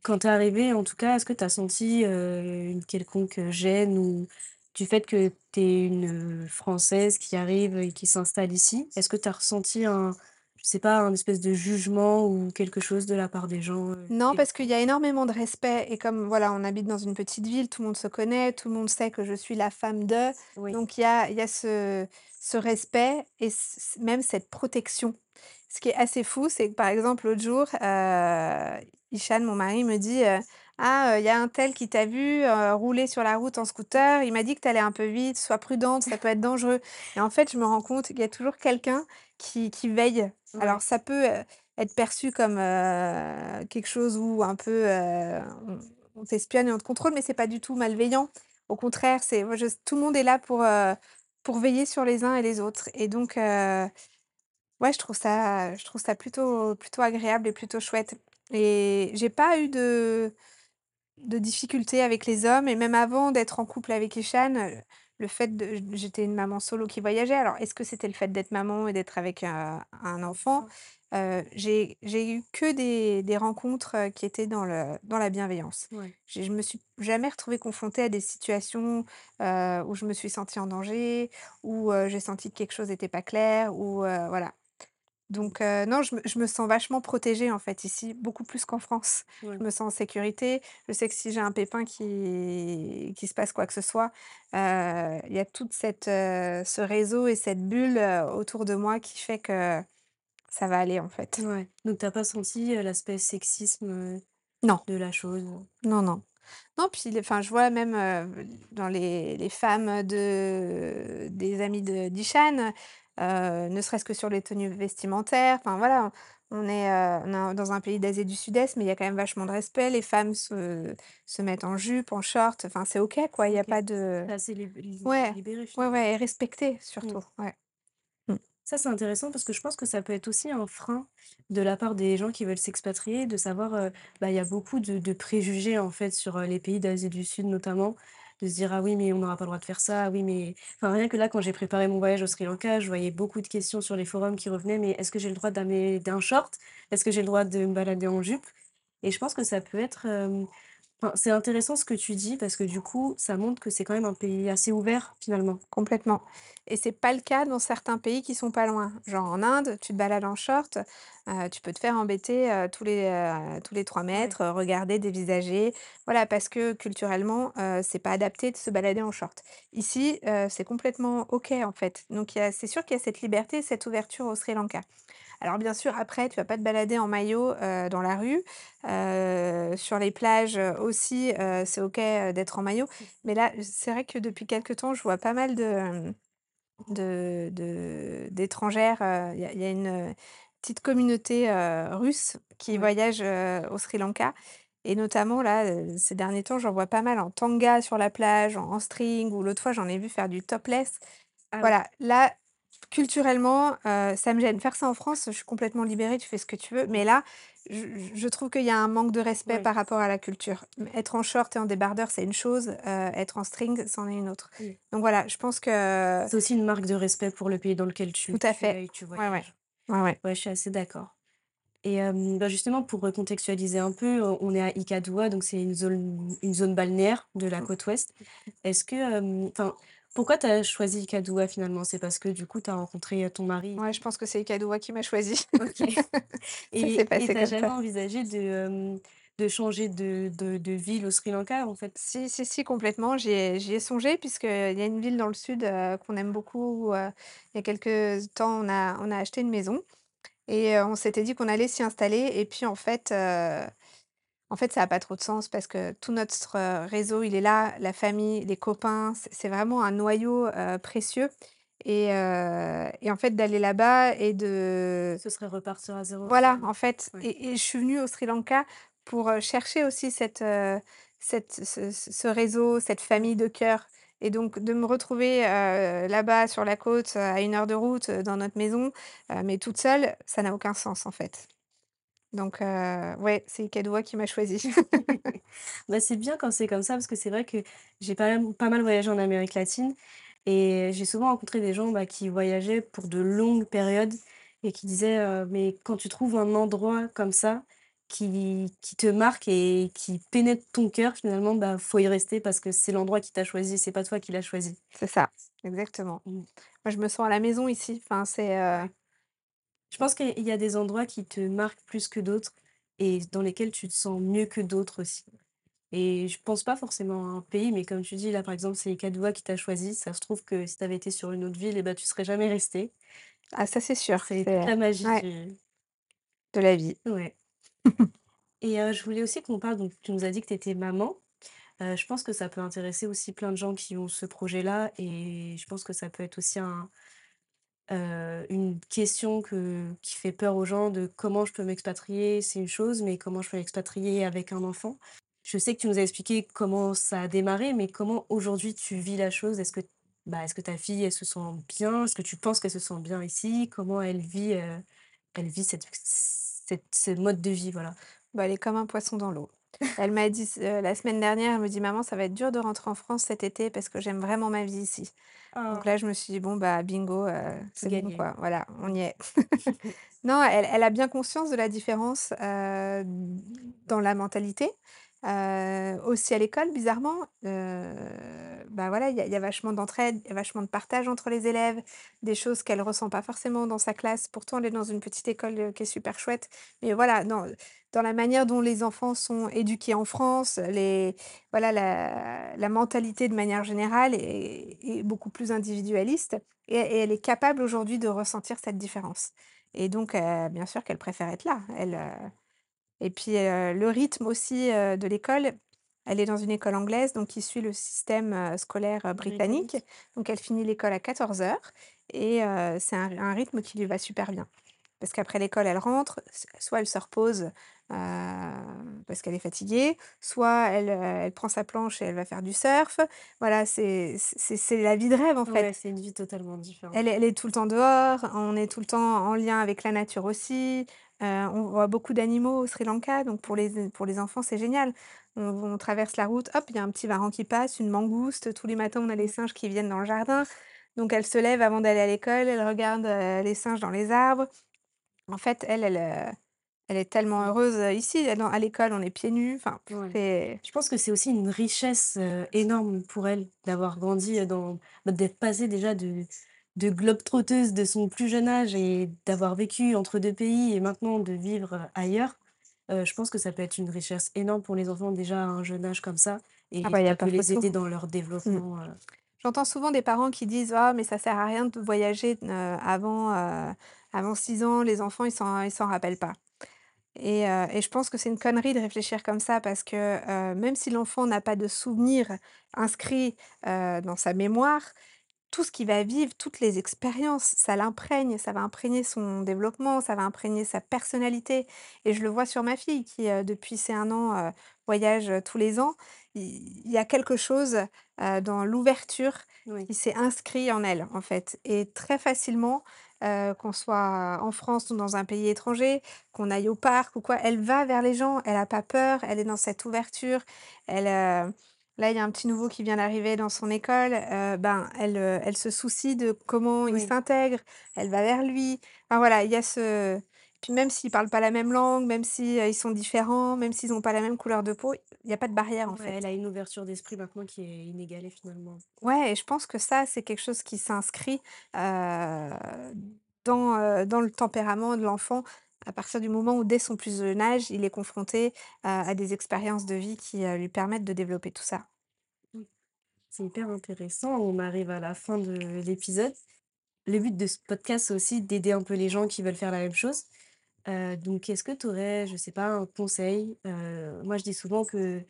quand tu es arrivée, en tout cas, est-ce que tu as senti, heu, une quelconque, gêne ou du fait que tu es une, heu, Française qui arrive et qui s'installe ici? Est-ce que tu as ressenti un je sais pas, un espèce de jugement ou quelque chose de la part des gens, heu, Non, parce qu'il y a énormément de respect et comme voilà, on habite dans une petite ville, tout le monde se connaît, tout le monde sait que je suis la femme de, oui, donc il y a il y a ce ce respect et c même cette protection. Ce qui est assez fou, c'est que, par exemple, l'autre jour, heu, Hicham, mon mari, me dit, heu: «Ah, il y a un tel qui t'a vu, rouler sur la route en scooter, il m'a dit que tu allais un peu vite, sois prudente, ça peut être dangereux» et en fait, je me rends compte qu'il y a toujours quelqu'un qui qui veille. Alors ça peut, être perçu comme, quelque chose où un peu, on on t'espionne et on te contrôle, mais c'est pas du tout malveillant. Au contraire, c'est tout le monde est là pour, pour veiller sur les uns et les autres et donc ouais, je trouve ça je trouve ça plutôt plutôt agréable et plutôt chouette et j'ai pas eu de de difficultés avec les hommes et même avant d'être en couple avec Ishan, le fait de j'étais une maman solo qui voyageait. Alors est-ce que c'était le fait d'être maman et d'être avec un un enfant? Heu, j'ai eu que des des rencontres, heu, qui étaient dans le dans la bienveillance. ouais, je me suis jamais retrouvée confrontée à des situations, où je me suis sentie en danger, où, j'ai senti que quelque chose n'était pas clair, ou voilà. Donc non, je me je me sens vachement protégée, en fait, ici, beaucoup plus qu'en France. ouais, Je me sens en sécurité. Je sais que si j'ai un pépin qui qu'il se passe quoi que ce soit, il y a cette, heu, ce réseau et cette bulle, autour de moi qui fait que ça va aller, en fait. ouais. Donc tu as pas senti, l'aspect sexisme, Non, de la chose? non, non. Non, puis enfin, je vois même, dans les les femmes de des amis de d'Ishan, heu, ne serait-ce que sur les tenues vestimentaires, enfin voilà, on est, heu, on est dans un pays d'Asie du Sud-Est, mais il y a quand même vachement de respect. Les femmes se se mettent en jupe, en short, enfin c'est OK quoi, il y a pas de C'est lib li ouais, libéré ouais, finalement. ouais et respectées Mmh. surtout, ouais. Ça, c'est intéressant parce que je pense que ça peut être aussi un frein de la part des gens qui veulent s'expatrier, de savoir, heu, bah, il y a beaucoup de de préjugés, en fait, sur, les pays d'Asie du Sud notamment. De se dire: «Ah oui, mais on n'aura pas le droit de faire ça. Ah oui, mais» enfin, rien que là, quand j'ai préparé mon voyage au Sri Lanka, je voyais beaucoup de questions sur les forums qui revenaient: «Mais est-ce que j'ai le droit d'amener d'un short? Est-ce que j'ai le droit de me balader en jupe?» et je pense que ça peut être, enfin, c'est intéressant ce que tu dis parce que du coup, ça montre que c'est quand même un pays assez ouvert, finalement. Complètement et c'est pas le cas dans certains pays qui sont pas loin. Genre en Inde, tu te balades en short, heu, tu peux te faire embêter, heu, tous les, heu, tous les 3 Ouais, mètres, regarder, dévisager. Voilà, parce que culturellement, c'est pas adapté de se balader en short. Ici, c'est complètement OK, en fait. Donc c'est sûr qu'il y a cette liberté, cette ouverture au Sri Lanka. Alors bien sûr, après, tu vas pas te balader en maillot, heu, dans la rue. Heu, sur les plages, heu, aussi, c'est OK, d'être en maillot. Mais là, c'est vrai que depuis quelque temps, je vois pas mal de, d'étrangères, il y a il y a une, petite communauté, russe qui ouais. voyage, au Sri Lanka et notamment là, ces derniers temps, j'en vois pas mal en tanga sur la plage, en en string ou l'autre fois, j'en ai vu faire du topless. Ah Voilà, là, culturellement, heu, ça me gêne. Faire ça en France, je suis complètement libérée, tu fais ce que tu veux, mais là, je je trouve qu'il y a un manque de respect par rapport à la culture. Être en short et en débardeur, c'est une chose, heu, être en string, c'en est une autre. oui. Donc voilà, je pense que C'est aussi une marque de respect pour le pays dans lequel tout tu à tu fait. tu Ouais, ouais. Ouais, ouais. Je suis assez d'accord. Et bah, justement pour recontextualiser un peu, on est à Ikaduwa, donc c'est une zone une zone balnéaire de la Mmh. côte ouest. Est-ce que, pourquoi tu as choisi Ikaduwa finalement? C'est parce que du coup tu as rencontré, heu, ton mari Ouais, je pense que c'est Ikaduwa qui m'a choisie. OK. Ça s'est Et et passé tu as comme jamais ça. envisagé de, hem, de changer de de de ville au Sri Lanka en fait? Si, si, si, complètement, j'y ai j'y ai songé puisqu'il y a une ville dans le sud, heu, qu'on aime beaucoup, heu, il y a quelques temps, on a on a acheté une maison Et heu, on s'était dit qu'on allait s'y installer et puis en fait, heu, en fait, ça a pas trop de sens parce que tout notre, heu, réseau, il est là, la famille, les copains, c'est c'est vraiment un noyau, heu, précieux et heu et en fait, d'aller là-bas et de Ce serait repartir à zéro voilà, finalement? en fait Ouais. et et je suis venue au Sri Lanka pour, chercher aussi cette, cette ce ce ce réseau, cette famille de cœur et donc de me retrouver, là-bas sur la côte, à une heure de route, dans notre maison, mais toute seule, ça n'a aucun sens, en fait. Donc heu, ouais, c'est Ikaduwa qui m'a choisie. Bah, c'est bien quand c'est comme ça parce que c'est vrai que j'ai pas même pas mal voyagé en Amérique latine et j'ai souvent rencontré des gens, bah, qui voyageaient pour de longues périodes et qui disaient, heu: «Mais quand tu trouves un endroit comme ça qui qui te marque et qui pénètre ton cœur finalement, bah, faut y rester parce que c'est l'endroit qui t'a choisi, c'est pas toi qui l'as choisi». C'est ça, exactement. Mmh, Moi, je me sens à la maison ici. Enfin, c'est, heu ouais. Je pense qu'il y a des endroits qui te marquent plus que d'autres et dans lesquels tu te sens mieux que d'autres aussi. Et je pense pas forcément à un pays, mais comme tu dis, là, par exemple, c'est les 4 voies qui t'a choisi. Ça se trouve que si tu avais été sur une autre ville, et bah, tu serais jamais resté. ah ça, c'est sûr, C'est toute c'est la magie ouais, du de la vie. ouais et heu, je voulais aussi qu'on parle donc tu nous as dit que tu étais maman. Heu, je pense que ça peut intéresser aussi plein de gens qui ont ce projet-là et je pense que ça peut être aussi un, heu, une question que qui fait peur aux gens de comment je peux m'expatrier, c'est une chose, mais comment je peux m'expatrier avec un enfant? Je sais que tu nous as expliqué comment ça a démarré, mais comment aujourd'hui tu vis la chose? Est-ce que, bah, est-ce que ta fille, elle se sent bien? Est-ce que tu penses qu'elle se sent bien ici? Comment elle vit, heu, elle vit cette cette ce mode de vie, voilà? Bah, elle est comme un poisson dans l'eau. Elle m'a dit heu, la semaine dernière, elle me dit: «Maman, ça va être dur de rentrer en France cet été parce que j'aime vraiment ma vie ici». Donc Oh, là, je me suis dit: «Bon, bah, bingo, heu, c'est bon, quoi, voilà, on y est». Non, elle elle a bien conscience de la différence, heu, dans la mentalité, aussi à l'école bizarrement, bah, voilà, il y a il y a vachement d'entraide, il y a vachement de partage entre les élèves, des choses qu'elle ressent pas forcément dans sa classe. Pourtant, elle est dans une petite école, qui est super chouette. Mais voilà, non, dans la manière dont les enfants sont éduqués en France, les voilà, la la mentalité de manière générale est est beaucoup plus individualiste et et elle est capable aujourd'hui de ressentir cette différence. Et donc heu, bien sûr qu'elle préfère être là. Elle, heu et puis, heu, le rythme aussi, de l'école, elle est dans une école anglaise, donc qui suit le système, scolaire, britannique. Britannique? Donc elle finit l'école à quatorze heures et c'est un un rythme qui lui va super bien. parce qu'après l'école, elle rentre, soit elle se repose, parce qu'elle est fatiguée, soit elle, heu, elle prend sa planche et elle va faire du surf. Voilà, c'est la vie de rêve, en fait. Ouais, c'est une vie totalement différente. Elle est elle est tout le temps dehors, on est tout le temps en lien avec la nature aussi, heu, on voit beaucoup d'animaux au Sri Lanka, donc pour les pour les enfants, c'est génial. On on traverse la route, hop, il y a un petit varan qui passe, une mangouste, tous les matins, on a les singes qui viennent dans le jardin. Donc elle se lève avant d'aller à l'école, elle regarde, les singes dans les arbres. En fait, elle elle, elle est tellement Mmh. heureuse, heu, ici, elle dans à l'école, on est pieds nus, enfin, Ouais. c'est Je pense que c'est aussi une richesse, heu, énorme pour elle d'avoir grandi, dans bah, d'être passée déjà de de globe-trotteuse de son plus jeune âge et d'avoir vécu entre 2 pays et maintenant de vivre, ailleurs. Je pense que ça peut être une richesse énorme pour les enfants déjà à un jeune âge comme ça ah et bah, il y a ça pas peut les photo. aider dans leur Mmh. développement, J'entends souvent des parents qui disent: «Ah mais ça sert à rien de voyager, avant, heu, avant 6 ans, les enfants ils s'en ils s'en rappellent pas» et heu et je pense que c'est une connerie de réfléchir comme ça parce que, heu, même si l'enfant n'a pas de souvenirs inscrits, heu, dans sa mémoire, tout ce qu'il va vivre, toutes les expériences, ça l'imprègne, ça va imprégner son développement, ça va imprégner sa personnalité et je le vois sur ma fille qui, heu, depuis ses un an, voyage, tous les ans. Il il y a quelque chose, dans l'ouverture oui, qui s'est inscrit en elle, en fait et très facilement, qu'on soit en France ou dans un pays étranger, qu'on aille au parc ou quoi, elle va vers les gens, elle a pas peur, elle est dans cette ouverture, elle, Là, il y a un petit nouveau qui vient d'arriver dans son école, ben, elle, elle se soucie de comment il s'intègre, elle va vers lui. Enfin voilà, il y a ce puis même s'ils parlent pas la même langue, même si, heu, ils sont différents, même s'ils ont pas la même couleur de peau, il y a pas de barrière, en ouais, elle fait. a une ouverture d'esprit maintenant qui est inégalée finalement. Ouais et je pense que ça, c'est quelque chose qui s'inscrit, heu, dans, heu, dans le tempérament de l'enfant à partir du moment où, dès son plus jeune âge, il est confronté, heu, à des expériences de vie qui, heu, lui permettent de développer tout ça. Mmh. C'est hyper intéressant, on arrive à la fin de l'épisode. Le but de ce podcast, c'est aussi d'aider un peu les gens qui veulent faire la même chose. Heu, donc est-ce que tu aurais, je sais pas, un conseil? Heu, moi, je dis souvent que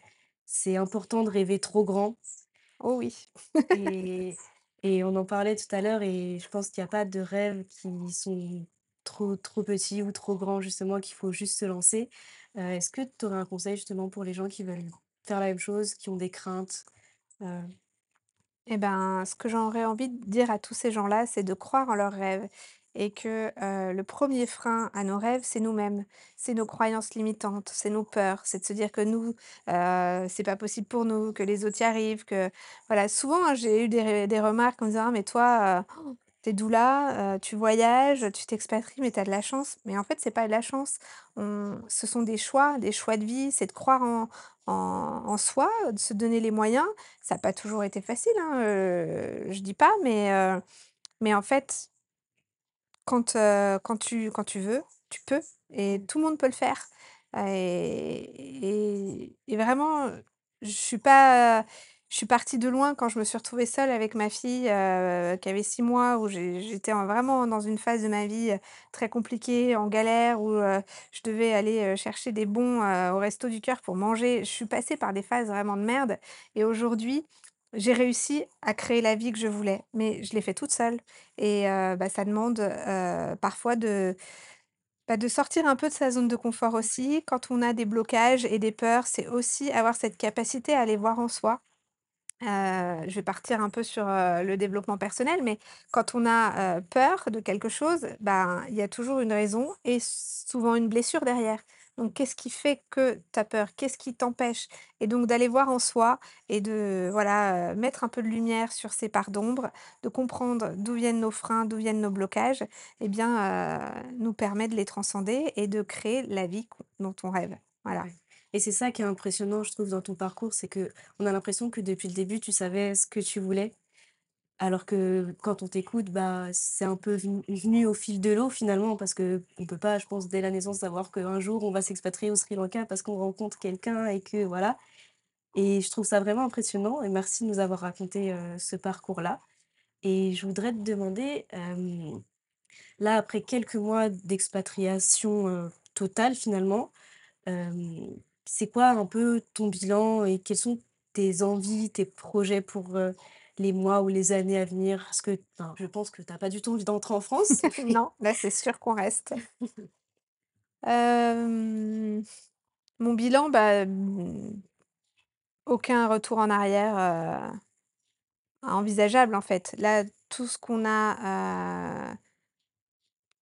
c'est important de rêver trop grand Oh oui. et et on en parlait tout à l'heure et je pense qu'il y a pas de rêves qui sont trop trop petits ou trop grands justement, qu'il faut juste se lancer. Heu, est-ce que tu aurais un conseil justement pour les gens qui veulent faire la même chose, qui ont des craintes? Heu, Eh ben, ce que j'aurais envie de dire à tous ces gens-là, c'est de croire en leurs rêves et que euh, le premier frein à nos rêves, c'est nous-mêmes, c'est nos croyances limitantes, c'est nos peurs, c'est de se dire que nous, euh, c'est pas possible pour nous, que les autres y arrivent, que voilà. Souvent, hein, j'ai eu des, des remarques en me disant, Ah, mais toi, euh, t'es doula, heu, tu voyages, tu t'expatries, mais tu as de la chance. Mais en fait, c'est pas de la chance. On ce sont des choix, des choix de vie, c'est de croire en en soi, de se donner les moyens. Ça a pas toujours été facile, hein, heu, je dis pas, mais mais en fait, quand, quand tu quand tu veux, tu peux et mmh, tout le monde peut le faire. Et et et vraiment, je suis pas je suis partie de loin quand je me suis retrouvée seule avec ma fille, qui avait 6 mois, où j'étais en vraiment dans une phase de ma vie, très compliquée, en galère, où, je devais aller, chercher des bons, au Resto du Cœur pour manger. Je suis passée par des phases vraiment de merde et aujourd'hui, j'ai réussi à créer la vie que je voulais, mais je l'ai fait toute seule. Et bah, ça demande, parfois de, bah, de sortir un peu de sa zone de confort aussi. Quand on a des blocages et des peurs, c'est aussi avoir cette capacité à aller voir en soi. Je vais partir un peu sur, le développement personnel, mais quand on a, peur de quelque chose, ben, il y a toujours une raison et souvent une blessure derrière. Donc qu'est-ce qui fait que tu as peur? Qu'est-ce qui t'empêche? Et donc d'aller voir en soi et de voilà, mettre un peu de lumière sur ces parts d'ombre, de comprendre d'où viennent nos freins, d'où viennent nos blocages, et bien, nous permet de les transcender et de créer la vie dont on rêve. Voilà. et c'est ça qui est impressionnant, je trouve, dans ton parcours, c'est que on a l'impression que depuis le début, tu savais ce que tu voulais Alors que quand on t'écoute, bah, c'est un peu venu au fil de l'eau finalement parce qu'on peut pas, je pense, dès la naissance savoir qu'un jour on va s'expatrier au Sri Lanka parce qu'on rencontre quelqu'un et que voilà. Et je trouve ça vraiment impressionnant et merci de nous avoir raconté, heu, ce parcours-là. Et je voudrais te demander, hem, là après quelques mois d'expatriation, heu, totale finalement, c'est quoi un peu ton bilan et quelles sont tes envies, tes projets pour, les mois ou les années à venir? Est-ce que enfin, je pense que tu as pas du tout envie d'entrer en France, Non, là, c'est sûr qu'on reste. Mon bilan, bah, mmh, aucun retour en arrière, heu, envisageable, en fait. Là, tout ce qu'on a, heu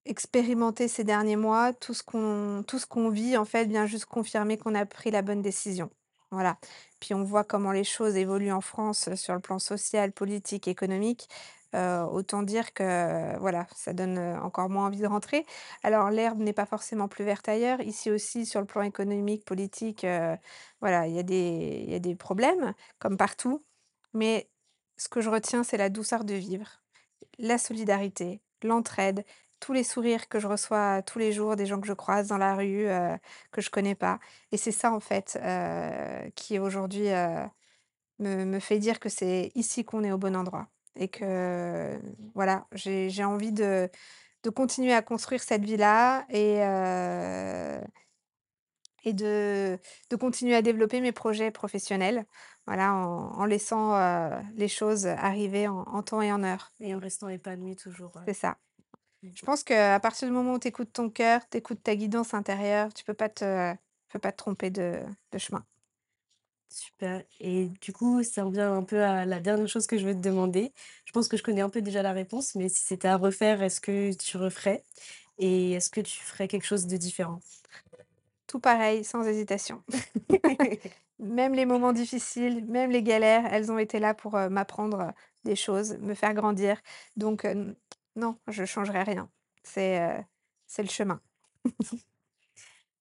expérimenté ces derniers mois, tout ce qu'on tout ce qu'on vit, en fait, vient juste confirmer qu'on a pris la bonne décision. Voilà. Puis on voit comment les choses évoluent en France, heu, sur le plan social, politique, économique. Heu, autant dire que, voilà, ça donne, encore moins envie de rentrer. Alors l'herbe n'est pas forcément plus verte ailleurs. Ici aussi, sur le plan économique, politique, voilà, il y y a des problèmes, comme partout. Mais ce que je retiens, c'est la douceur de vivre, la solidarité, l'entraide, tous les sourires que je reçois tous les jours des gens que je croise dans la rue, heu, que je connais pas et c'est ça, en fait, heu, qui aujourd'hui, me me fait dire que c'est ici qu'on est au bon endroit et que, voilà, j'ai j'ai envie de de continuer à construire cette vie-là et et de de continuer à développer mes projets professionnels, voilà, en en laissant, les choses arriver en en temps et en heure. et en restant épanoui toujours, ouais. C'est ça. Je pense qu'à partir du moment où tu écoutes ton cœur, tu écoutes ta guidance intérieure, tu peux pas te tu peux pas te tromper de de chemin. Super et du coup, ça revient un peu à la dernière chose que je veux te demander. Je pense que je connais un peu déjà la réponse, mais si c'était à refaire, est-ce que tu referais? Et est-ce que tu ferais quelque chose de différent? Tout pareil, sans hésitation. Même les moments difficiles, même les galères, elles ont été là pour, heu, m'apprendre, heu, des choses, me faire grandir. Donc, heu, n non, je changerai rien. C'est, heu, c'est le chemin.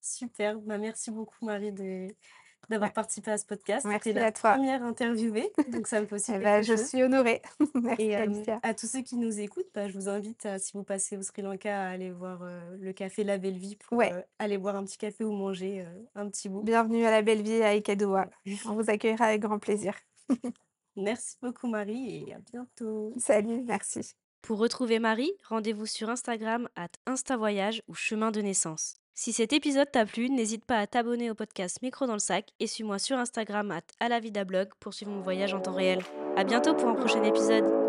Super, bah, merci beaucoup Marie de d'avoir Ouais, participé à ce podcast. Merci la à toi. première interviewée, donc ça me fait aussi Eh bah, quelque je chose suis honorée. Merci Alicia. à tous ceux qui nous écoutent, bah, je vous invite à si vous passez au Sri Lanka, à aller voir, heu, le café La Belle Vie pour, Ouais, aller boire un petit café ou manger, un petit bout. bienvenue à la belle vie à Ikaduwa. On vous accueillera avec grand plaisir. Merci beaucoup Marie et à bientôt. Salut, merci. Pour retrouver Marie, rendez-vous sur Instagram at instavoyage ou chemin de naissance. Si cet épisode t'a plu, n'hésite pas à t'abonner au podcast Micro dans le sac et suis-moi sur Instagram at alavidablog pour suivre mon voyage en temps réel. À bientôt pour un prochain épisode.